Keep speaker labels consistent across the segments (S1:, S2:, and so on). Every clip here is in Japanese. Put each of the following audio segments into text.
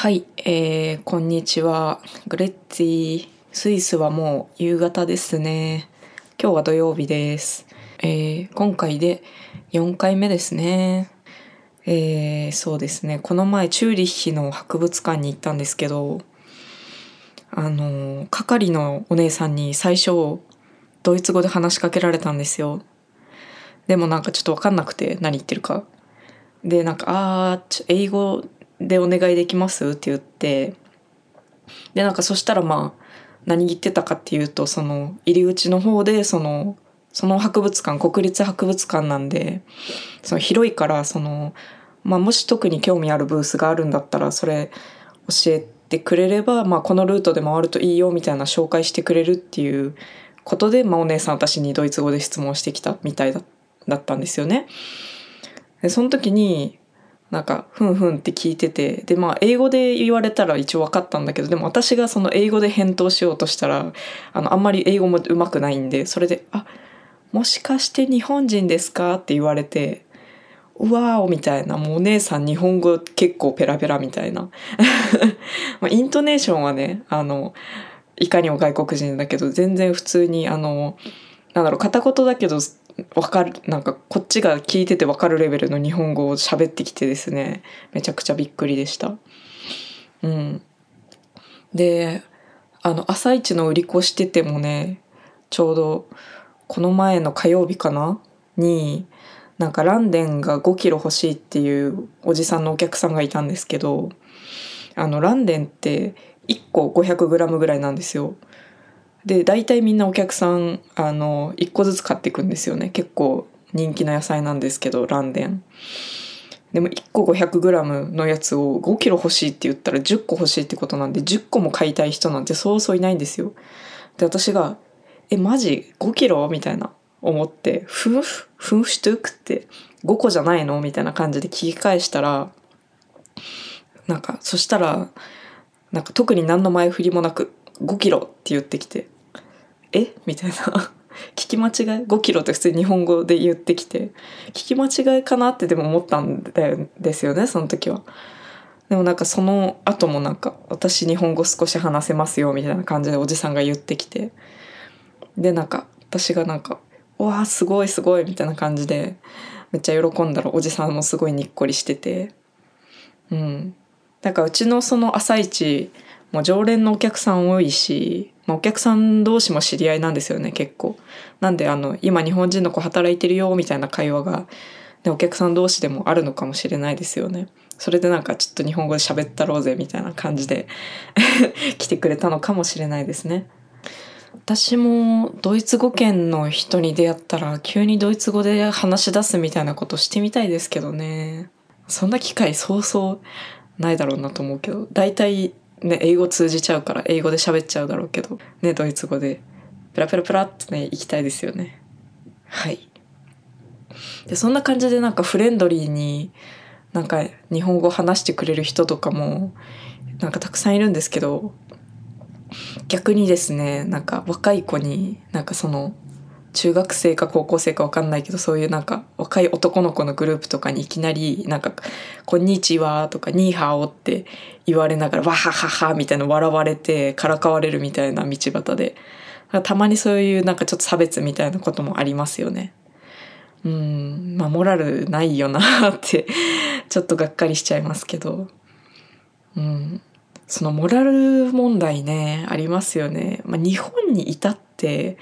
S1: はい、えー、こんにちは。グレッツィ。スイスはもう夕方ですね。今日は土曜日です。えー、今回で4回目ですね。えー、そうですね。この前、チューリッヒの博物館に行ったんですけど、あの、係のお姉さんに最初、ドイツ語で話しかけられたんですよ。でもなんかちょっとわかんなくて、何言ってるか。で、なんか、あー、ちょ英語でお願いできます？って言って、で、なんかそしたらまあ、何言ってたかっていうと、その、入り口の方で、その、その博物館、国立博物館なんで、その広いから、その、まあもし特に興味あるブースがあるんだったら、それ教えてくれれば、まあこのルートで回るといいよみたいな紹介してくれるっていうことで、まあお姉さん私にドイツ語で質問してきたみたいだだったんですよね。で、その時に、なんか、ふんふんって聞いてて、で、まあ、英語で言われたら一応分かったんだけど、でも私がその英語で返答しようとしたら、あの、あんまり英語も上手くないんで、それで、あ、もしかして日本人ですかって言われて、うわおみたいな、もうお姉さん日本語結構ペラペラみたいな。まあ、イントネーションはね、あの、いかにも外国人だけど、全然普通に、あの、なんだろう、片言だけど、わかる、なんかこっちが聞いててわかるレベルの日本語を喋ってきてですね、めちゃくちゃびっくりでした。うん。で、あの、朝一の売り子しててもね、ちょうど、この前の火曜日かな？に、なんかランデンが5キロ欲しいっていうおじさんのお客さんがいたんですけど、あの、ランデンって1個500グラムぐらいなんですよ。で大体みんなお客さんあの1個ずつ買っていくんですよね結構人気の野菜なんですけどランデンでも1個 500g のやつを5キロ欲しいって言ったら10個欲しいってことなんで10個も買いたい人なんてそうそういないんですよで私が「えマジ？5キロ?」みたいな思って「ふんふふんしとくって5個じゃないの?」みたいな感じで聞き返したらなんかそしたらなんか特に何の前振りもなく5キロって言ってきて、え？みたいな。聞き間違い ?5 キロって普通に日本語で言ってきて、聞き間違いかな？ってでも思ったんですよね、その時は。でもなんかその後もなんか、私日本語少し話せますよみたいな感じでおじさんが言ってきて、でなんか私がなんか、わーすごいすごいみたいな感じで、めっちゃ喜んだらおじさんもすごいにっこりしてて、うん。だかうちのその朝一、もう常連のお客さん多いし、まあ、お客さん同士も知り合いなんですよね結構。なんであの今日本人の子働いてるよみたいな会話が、ね、お客さん同士でもあるのかもしれないですよね。それでなんかちょっと日本語で喋ったろうぜみたいな感じで 来てくれたのかもしれないですね。私もドイツ語圏の人に出会ったら急にドイツ語で話し出すみたいなことしてみたいですけどね。そんな機会そうそうないだろうなと思うけど大体ね、英語通じちゃうから英語で喋っちゃうだろうけど、ね、ドイツ語でペラペラペラってね、行きたいですよね。はい。で、そんな感じでなんかフレンドリーになんか日本語話してくれる人とかもなんかたくさんいるんですけど、逆にですね、なんか若い子になんかその中学生か高校生か分かんないけどそういうなんか若い男の子のグループとかにいきなりなんか「こんにちは」とか「ニーハオ」って言われながら「わははは」みたいな笑われてからかわれるみたいな道端でたまにそういうなんかちょっと差別みたいなこともありますよね。うんまあモラルないよなってちょっとがっかりしちゃいますけどうんそのモラル問題ねありますよね。まあ、日本にいたって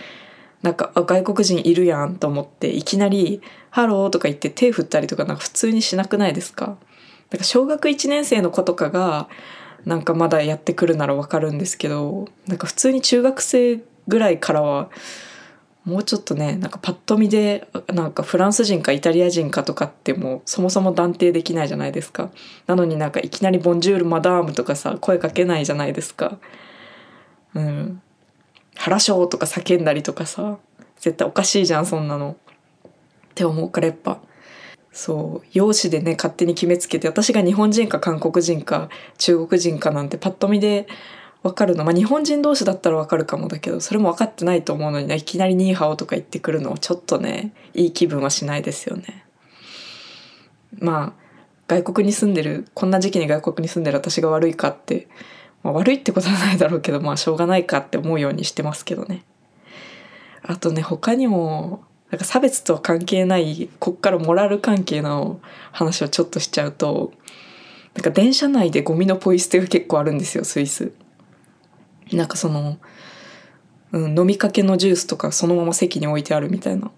S1: なんか外国人いるやんと思っていきなり「ハロー」とか言って手振ったりとかなんか普通にしなくないですか？だか小学1年生の子とかがなんかまだやってくるならわかるんですけどなんか普通に中学生ぐらいからはもうちょっとねなんかパッと見でなんかフランス人かイタリア人かとかってもうそもそも断定できないじゃないですか。なのになんかいきなり「ボンジュールマダーム」とかさ声かけないじゃないですか。うん。腹章とか叫んだりとかさ絶対おかしいじゃんそんなの。って思うからやっぱ。そう。容姿でね勝手に決めつけて私が日本人か韓国人か中国人かなんてパッと見で分かるの。まあ日本人同士だったら分かるかもだけどそれも分かってないと思うのに、ね、いきなりニーハオとか言ってくるのちょっとねいい気分はしないですよね。まあ外国に住んでるこんな時期に外国に住んでる私が悪いかって、まあ、悪いってことはないだろうけどまあしょうがないかって思うようにしてますけどね。あとね他にもなんか差別とは関係ないこっからモラル関係の話をちょっとしちゃうとなんか電車内でゴミのポイ捨てが結構あるんですよスイス。なんかその、うん、飲みかけのジュースとかそのまま席に置いてあるみたいな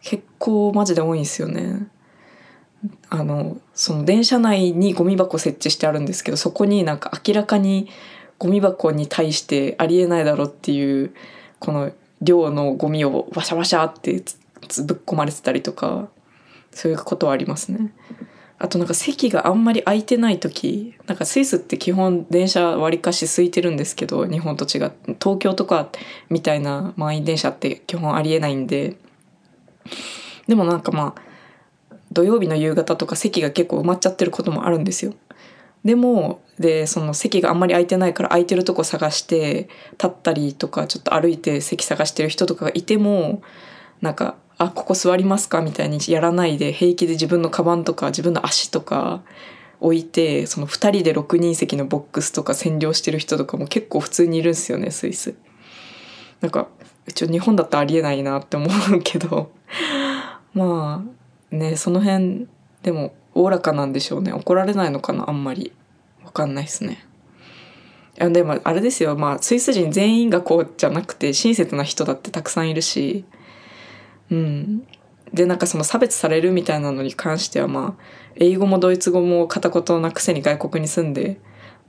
S1: 結構マジで多いんですよね。あのその電車内にゴミ箱設置してあるんですけどそこになんか明らかにゴミ箱に対してありえないだろっていうこの量のゴミをワシャワシャってぶっ込まれてたりとかそういうことはありますね。あとなんか席があんまり空いてない時なんかスイスって基本電車わりかし空いてるんですけど日本と違って東京とかみたいな満員電車って基本ありえないんででもなんかまあ土曜日の夕方とか席が結構埋まっちゃってることもあるんですよ。でもでその席があんまり空いてないから空いてるとこ探して立ったりとかちょっと歩いて席探してる人とかがいてもなんか「あここ座りますか?」みたいにやらないで平気で自分のカバンとか自分の足とか置いてその2人で6人席のボックスとか占領してる人とかも結構普通にいるんですよねスイス。なんか一応日本だったらありえないなって思うけど まあねその辺でもおおらかなんでしょうね。怒られないのかなあんまり。わかんないですね。いでもあれですよ。まあスイス人全員がこうじゃなくて親切な人だってたくさんいるし。うん。でなんかその差別されるみたいなのに関してはまあ英語もドイツ語も片言なくせに外国に住んで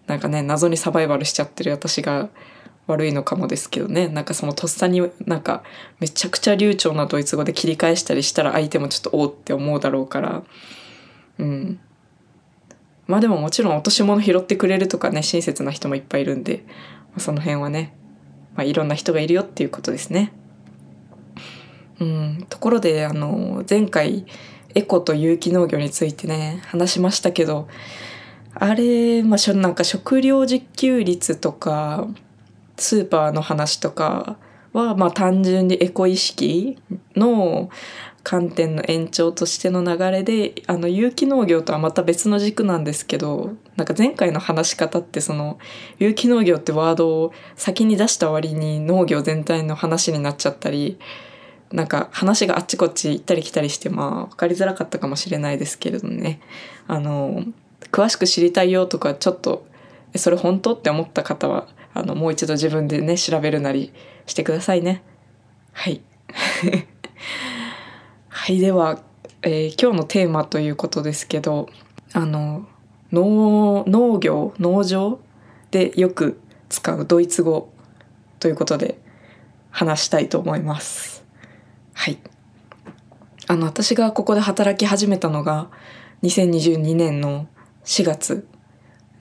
S1: なんかね謎にサバイバルしちゃってる私が悪いのかもですけどね。なんかそのとっさになんかめちゃくちゃ流暢なドイツ語で切り返したりしたら相手もちょっとおおって思うだろうから。うん。まあでももちろん落とし物拾ってくれるとかね親切な人もいっぱいいるんで、まあ、その辺はね、まあ、いろんな人がいるよっていうことですね。うん、ところであの前回エコと有機農業についてね話しましたけどあれ、まあ、なんか食料自給率とかスーパーの話とかはまあ単純にエコ意識の観点の延長としての流れであの有機農業とはまた別の軸なんですけどなんか前回の話し方ってその有機農業ってワードを先に出した割に農業全体の話になっちゃったりなんか話があっちこっち行ったり来たりしてまあ分かりづらかったかもしれないですけれどね。あの詳しく知りたいよとかちょっとそれ本当って思った方はあのもう一度自分でね調べるなりしてくださいねはい はいでは、えー、今日のテーマということですけどあの農農業農場でよく使うドイツ語ということで話したいと思います。はい。あの私がここで働き始めたのが2022年の4月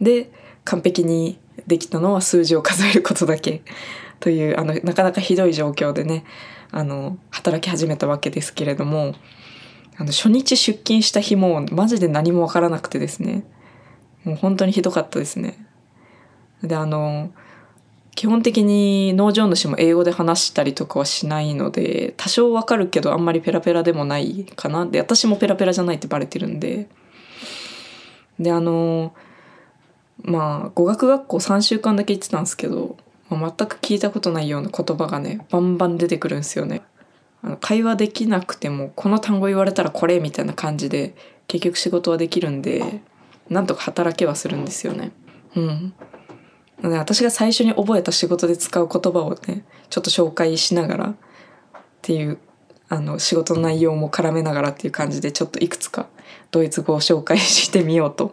S1: で完璧にできたのは数字を数えることだけ。というあのなかなかひどい状況でねあの働き始めたわけですけれどもあの初日出勤した日もマジで何も分からなくてですね。もう本当にひどかったですね。であの基本的に農場主も英語で話したりとかはしないので多少わかるけどあんまりペラペラでもないかな。で私もペラペラじゃないってバレてるんで。であのまあ語学学校3週間だけ行ってたんですけどま全く聞いたことないような言葉がねバンバン出てくるんですよね。あの会話できなくてもこの単語言われたらこれみたいな感じで結局仕事はできるんでなんとか働けはするんですよね。うん。なので私が最初に覚えた仕事で使う言葉をねちょっと紹介しながらっていうあの仕事の内容も絡めながらっていう感じでちょっといくつかドイツ語を紹介してみようと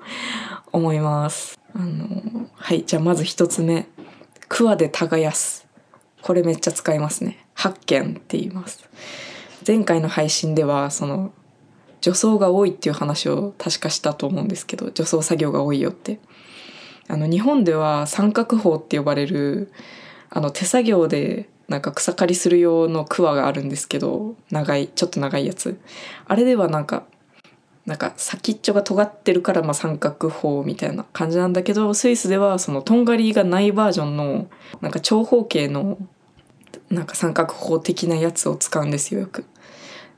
S1: 思います。あのはいじゃあまず一つ目。桑で耕す。これめっちゃ使いますね。発見って言います。前回の配信ではその除草が多いっていう話を確かしたと思うんですけど除草作業が多いよって。あの日本では三角法って呼ばれるあの手作業でなんか草刈りする用のクワがあるんですけど長いちょっと長いやつ。あれではなんかなんか先っちょが尖ってるからまあ三角砲みたいな感じなんだけどスイスではそのとんがりがないバージョンのなんか長方形のなんか三角砲的なやつを使うんですよよく。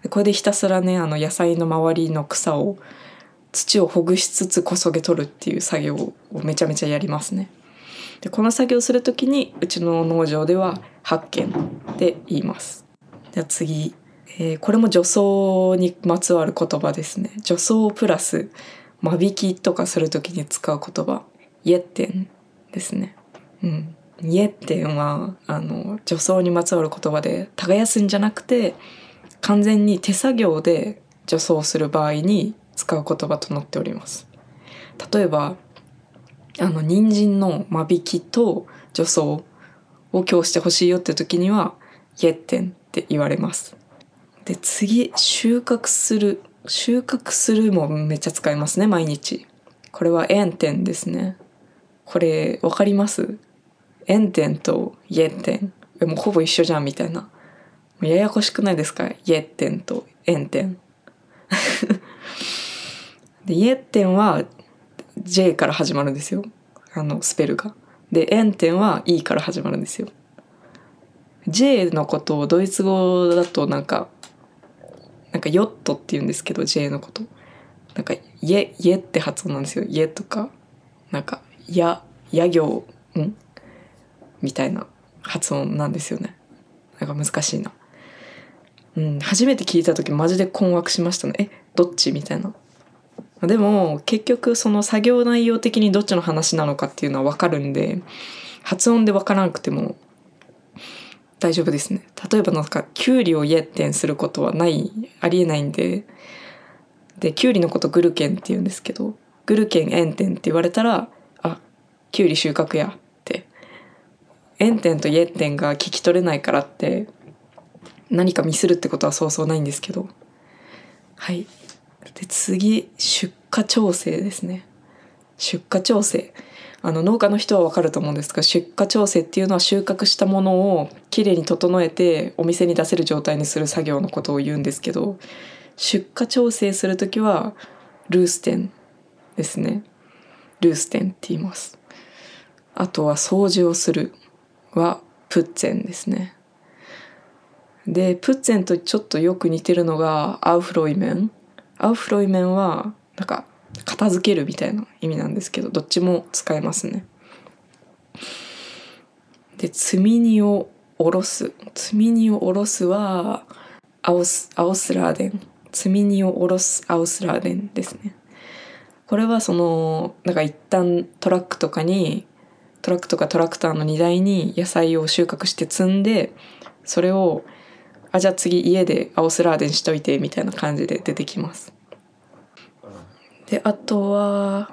S1: これでひたすらねあの野菜の周りの草を土をほぐしつつこそげ取るっていう作業をめちゃめちゃやりますね。でこの作業する時にうちの農場では発見って言います。では次、えー、これも除草にまつわる言葉ですね。除草プラス間引きとかする時に使う言葉イエッテンですね。うん。イエッテンはあの除草にまつわる言葉で耕すんじゃなくて完全に手作業で除草する場合に使う言葉となっております例えばあの人参の間引きと除草を今日してほしいよって時には「イエッテン」って言われますで次収穫する収穫するもめっちゃ使いますね毎日。これは「エンテン」ですね。これ分かります？エンテンとイエッテンもうほぼ一緒じゃんみたいな。ややこしくないですか？イエッテンとエンテンでイエッテンは J から始まるんですよ。あのスペルが。でエンテンは E から始まるんですよ。J のことをドイツ語だとなんかなんかヨットって言うんですけど J のこと。なんかイエイエって発音なんですよ。イエとかなんかやや行んみたいな発音なんですよね。なんか難しいな。うん初めて聞いた時マジで困惑しましたね。えどっち？みたいな。でも結局その作業内容的にどっちの話なのかっていうのは分かるんで発音で分からなくても大丈夫ですね。例えばなんかキュウリをイエッテンすることはないありえないんで。でキュウリのことグルケンって言うんですけどグルケンエンテンって言われたらあキュウリ収穫やって。エンテンとイエッテンが聞き取れないからって何かミスるってことはそうそうないんですけど。はい。で次出荷調整ですね。出荷調整。あの農家の人はわかると思うんですが出荷調整っていうのは収穫したものをきれいに整えてお店に出せる状態にする作業のことを言うんですけど出荷調整する時はルーステンですね。ルーステンって言います。あとは掃除をするはプッツェンですね。でプッツェンとちょっとよく似てるのがアウフロイメン。アウフロイメンはなんか片付けるみたいな意味なんですけどどっちも使えますね。で積み荷を下ろす積み荷を下ろすはアオスアオスラーデン積み荷を下ろすアウスラーデンですね。これはそのなんか一旦トラックとかにトラックとかトラクターの荷台に野菜を収穫して積んでそれをあじゃあ次家でアオスラーデンしといてみたいな感じで出てきます。であとは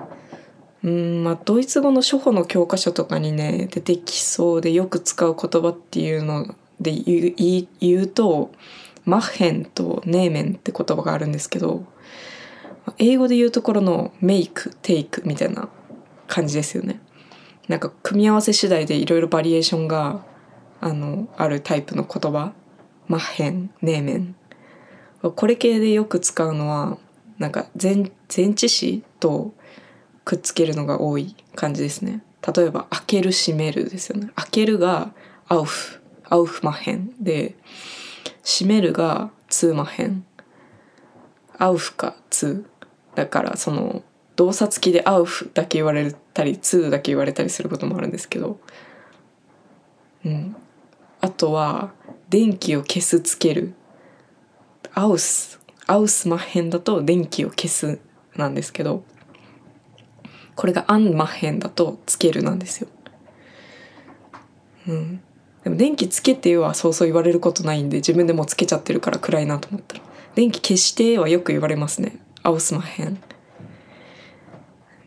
S1: うんまあドイツ語の初歩の教科書とかにね出てきそうでよく使う言葉っていうので言う言うとマッヘンとネーメンって言葉があるんですけど英語で言うところのメイクテイクみたいな感じですよね。なんか組み合わせ次第でいろいろバリエーションがあのあるタイプの言葉マッヘンネーメンこれ系でよく使うのはなんか前前置詞とくっつけるのが多い感じですね。例えば開ける閉めるですよね。開けるがアウフ。アウフマッヘンで閉めるがツーマッヘン。auf か zu。だからその動作付きでアウフだけ言われたり zu だけ言われたりすることもあるんですけど。うん。あとは電気を消すつける。 aus。ausmachen だと電気を消すなんですけどこれが anmachen だとつけるなんですよ。うん、でも電気つけてはそうそう言われることないんで自分でもつけちゃってるから暗いなと思ったら電気消してはよく言われますねアウスマッヘン。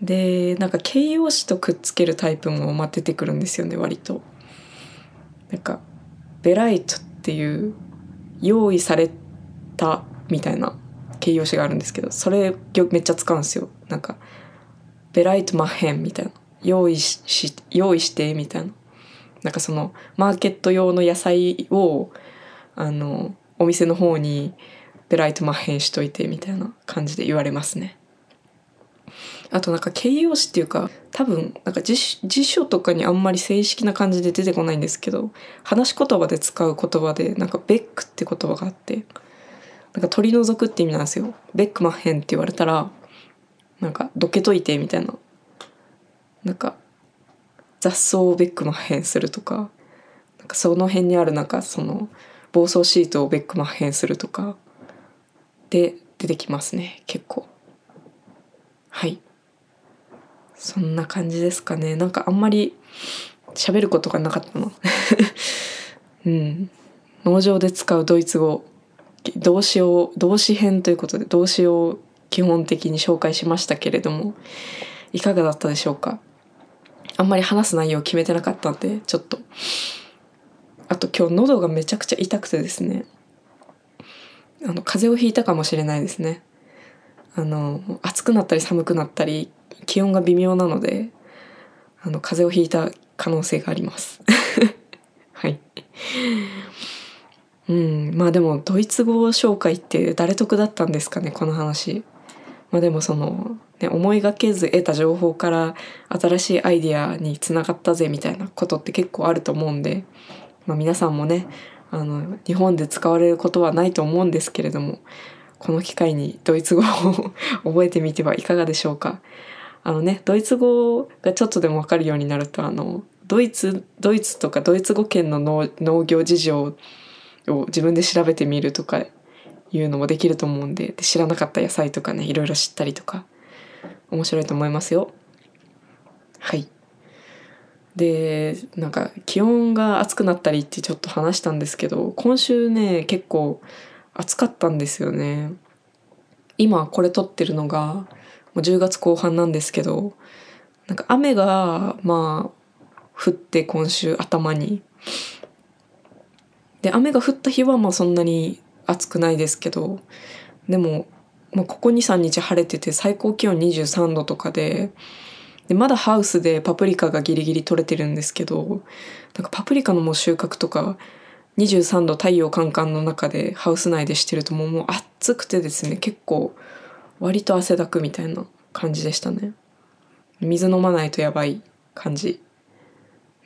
S1: でなんか形容詞とくっつけるタイプもまあ出てくるんですよね割と。なんかベライトっていう用意されたみたいな形容詞があるんですけどそれめっちゃ使うんですよ。なんかベライトマッヘンみたいな。用意し用意してみたいな。なんかそのマーケット用の野菜をあのお店の方にベライトマッヘンしといてみたいな感じで言われますね。あとなんか形容詞っていうか多分なんか辞書とかにあんまり正式な感じで出てこないんですけど話し言葉で使う言葉でなんかベックって言葉があってなんか取り除くって意味なんですよ。ベックマッヘンって言われたらなんかどけといてみたいな。なんか雑草をベックマッヘンするとか。なんかその辺にあるなんかその防草シートをベックマッヘンするとか。で出てきますね。結構。はい。そんな感じですかね。なんかあんまり喋ることがなかったの。うん。農場で使うドイツ語。動詞を動詞編ということで動詞を基本的に紹介しましたけれどもいかがだったでしょうか？あんまり話す内容を決めてなかったんでちょっと。あと今日喉がめちゃくちゃ痛くてですね。あの風邪をひいたかもしれないですね。あの暑くなったり寒くなったり気温が微妙なのであの風邪をひいた可能性があります。はい。うんまあでもドイツ語紹介って誰得だったんですかねこの話まあでもその、ね、思いがけず得た情報から新しいアイディアにつながったぜみたいなことって結構あると思うんで、まあ、皆さんもねあの日本で使われることはないと思うんですけれどもこの機会にドイツ語を 覚えてみてはいかがでしょうか。あのねドイツ語がちょっとでも分かるようになるとあのドイツドイツとかドイツ語圏の農農業事情を自分で調べてみるとかいうのもできると思うんでで知らなかった野菜とかねいろいろ知ったりとか面白いと思いますよ。はいでなんか気温が暑くなったりってちょっと話したんですけど今週ね結構暑かったんですよね。今これ撮ってるのがもう10月後半なんですけどなんか雨がまあ降って今週頭にで雨が降った日はまあそんなに暑くないですけどでも、まあ、ここ23日晴れてて最高気温23度とかででまだハウスでパプリカがギリギリ取れてるんですけどなんかパプリカのもう収穫とか23度太陽カンカンの中でハウス内でしてるともうもう暑くてですね結構割と汗だくみたいな感じでしたね。水飲まないとやばい感じ。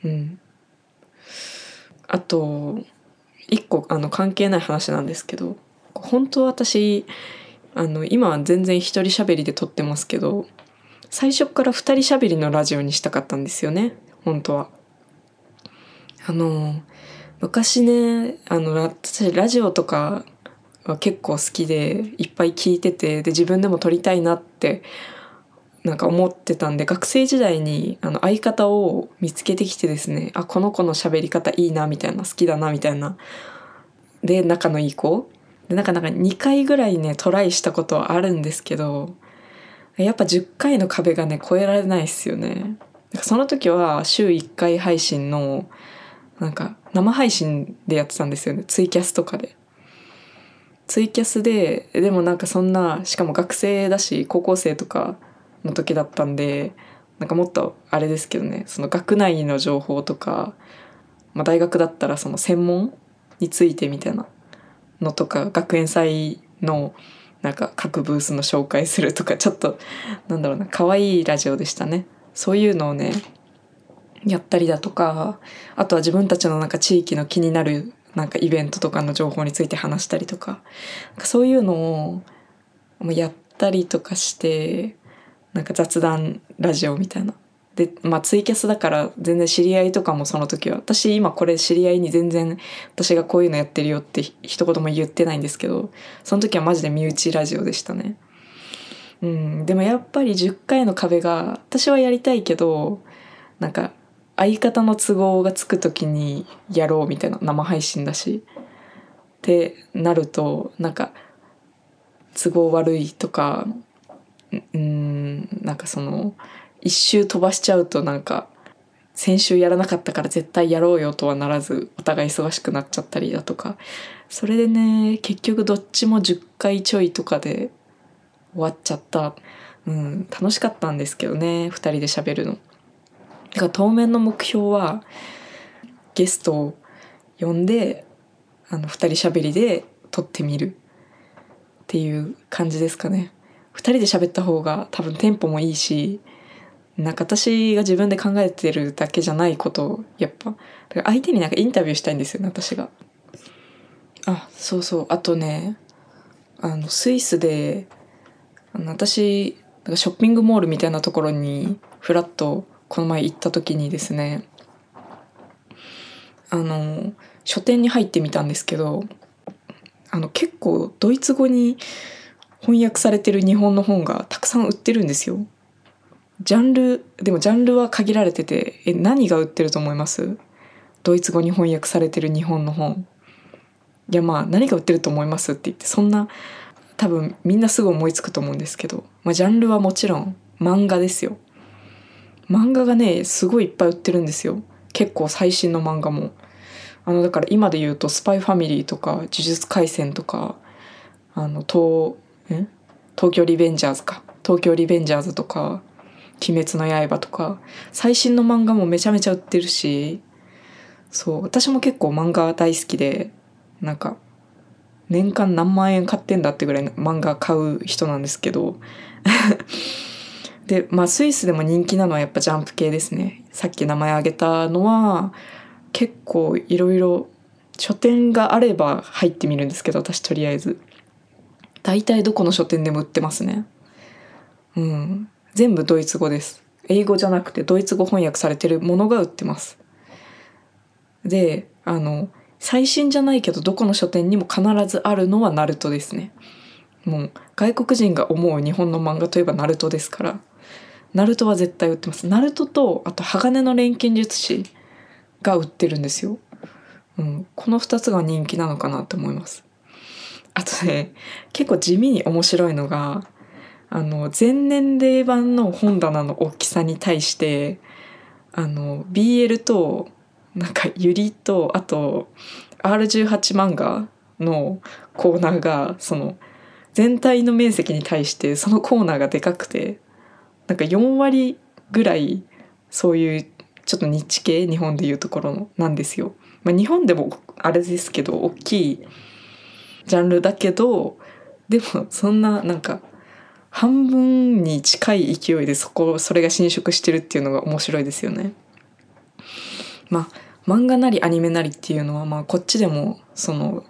S1: うん。あと一個あの関係ない話なんですけど本当私あの今は全然一人喋りで撮ってますけど最初から二人喋りのラジオにしたかったんですよね本当は。あの昔ねあの私ラジオとかは結構好きでいっぱい聞いててで自分でも撮りたいなってなんか思ってたんで学生時代にあの相方を見つけてきてですねあこの子の喋り方いいなみたいな好きだなみたいな。で仲のいい子。でなかなか2回ぐらいねトライしたことはあるんですけどやっぱ10回の壁がね超えられないですよね。その時は週1回配信のなんか生配信でやってたんですよね。ツイキャスとかで。ツイキャスででもなんかそんなしかも学生だし高校生とかの時だったんでなんかもっとあれですけどねその学内の情報とか、まあ、大学だったらその専門についてみたいなのとか学園祭のなんか各ブースの紹介するとかちょっとなんだろうな可愛いラジオでしたね。そういうのをねやったりだとかあとは自分たちのなんか地域の気になるなんかイベントとかの情報について話したりとかそういうのをやったりとかしてなんか雑談ラジオみたいな。で、まあツイキャスだから全然知り合いとかもその時は、私今これ知り合いに全然私がこういうのやってるよって一言も言ってないんですけど、その時はマジで身内ラジオでしたね。うん、でもやっぱり10回の壁が私はやりたいけど、なんか相方の都合がつく時にやろうみたいな生配信だし。ってなると、なんか都合悪いとかうんなんかその一周飛ばしちゃうとなんか先週やらなかったから絶対やろうよとはならずお互い忙しくなっちゃったりだとかそれでね結局どっちも10回ちょいとかで終わっちゃった、うん、楽しかったんですけどね2人で喋るの。だから当面の目標はゲストを呼んであの2人喋りで撮ってみるっていう感じですかね。2人で喋った方が多分テンポもいいしなんか私が自分で考えてるだけじゃないことをやっぱ相手になんかインタビューしたいんですよね私が。あそうそうあとねあのスイスであの私かショッピングモールみたいなところにフラッとこの前行った時にですねあの書店に入ってみたんですけどあの結構ドイツ語に翻訳されてる日本の本がたくさん売ってるんですよ。ジャンルでもジャンルは限られててえ何が売ってると思います？ドイツ語に翻訳されてる日本の本。いやまあ何が売ってると思います？って言ってそんな多分みんなすぐ思いつくと思うんですけど、まあ、ジャンルはもちろん漫画ですよ。漫画がねすごいいっぱい売ってるんですよ。結構最新の漫画も。あのだから今で言うと「スパイファミリー」とか「呪術廻戦」とかあの東東京リベンジャーズか。東京リベンジャーズとか「鬼滅の刃」とか。最新の漫画もめちゃめちゃ売ってるし。そう。私も結構漫画大好きでなんか年間何万円買ってんだってぐらい漫画買う人なんですけど。でまあスイスでも人気なのはやっぱジャンプ系ですね。さっき名前挙げたのは結構いろいろ書店があれば入ってみるんですけど私とりあえず。大体どこの書店でも売ってますね。うん。全部ドイツ語です。英語じゃなくてドイツ語翻訳されてるものが売ってます。であの最新じゃないけどどこの書店にも必ずあるのはナルトですね。もう外国人が思う日本の漫画といえばナルトですから。ナルトは絶対売ってます。ナルトとあと鋼の錬金術師が売ってるんですよ、うん、この2つが人気なのかなと思います。あとね結構地味に面白いのがあの全年齢版の本棚の大きさに対してあの BL となんかユリとあと R18 漫画のコーナーがその全体の面積に対してそのコーナーがでかくてなんか4割ぐらいそういうちょっとニッチ系日本でいうところなんですよ。まあ、日本でもあれですけど大きいジャンルだけどでもそんななんか半分に近い勢いでそこそれが侵食してるっていうのが面白いですよね。まあ漫画なりアニメなりっていうのはまあこっちでもその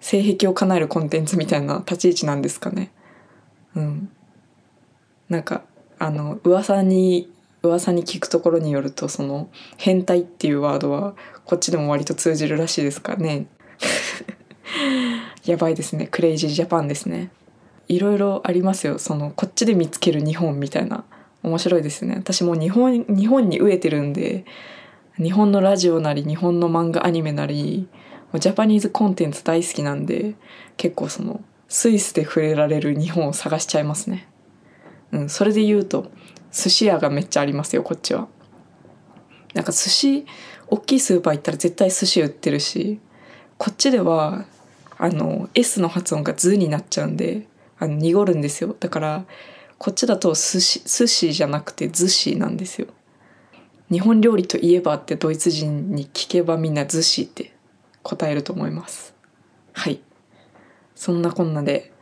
S1: 性癖を叶えるコンテンツみたいな立ち位置なんですかね。うん。なんかあの噂に噂に聞くところによるとその変態っていうワードはこっちでも割と通じるらしいですからね。やばいですね。クレイジージャパンですね。いろいろありますよ。そのこっちで見つける日本みたいな。面白いですね。私も日本日本に飢えてるんで日本のラジオなり日本の漫画アニメなりジャパニーズコンテンツ大好きなんで結構そのスイスで触れられる日本を探しちゃいますね。うん、それで言うと寿司屋がめっちゃありますよこっちは。なんか寿司大きいスーパー行ったら絶対寿司売ってるしこっちではあの S の発音が「ズ」になっちゃうんであの濁るんですよ。だからこっちだと寿司寿司じゃなくて「寿司」なんですよ。日本料理といえばってドイツ人に聞けばみんな寿司って答えると思います。はい。そんなこんなで、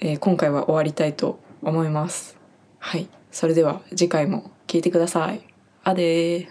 S1: えー、今回は終わりたいと思います。はい。それでは次回も聞いてください。あで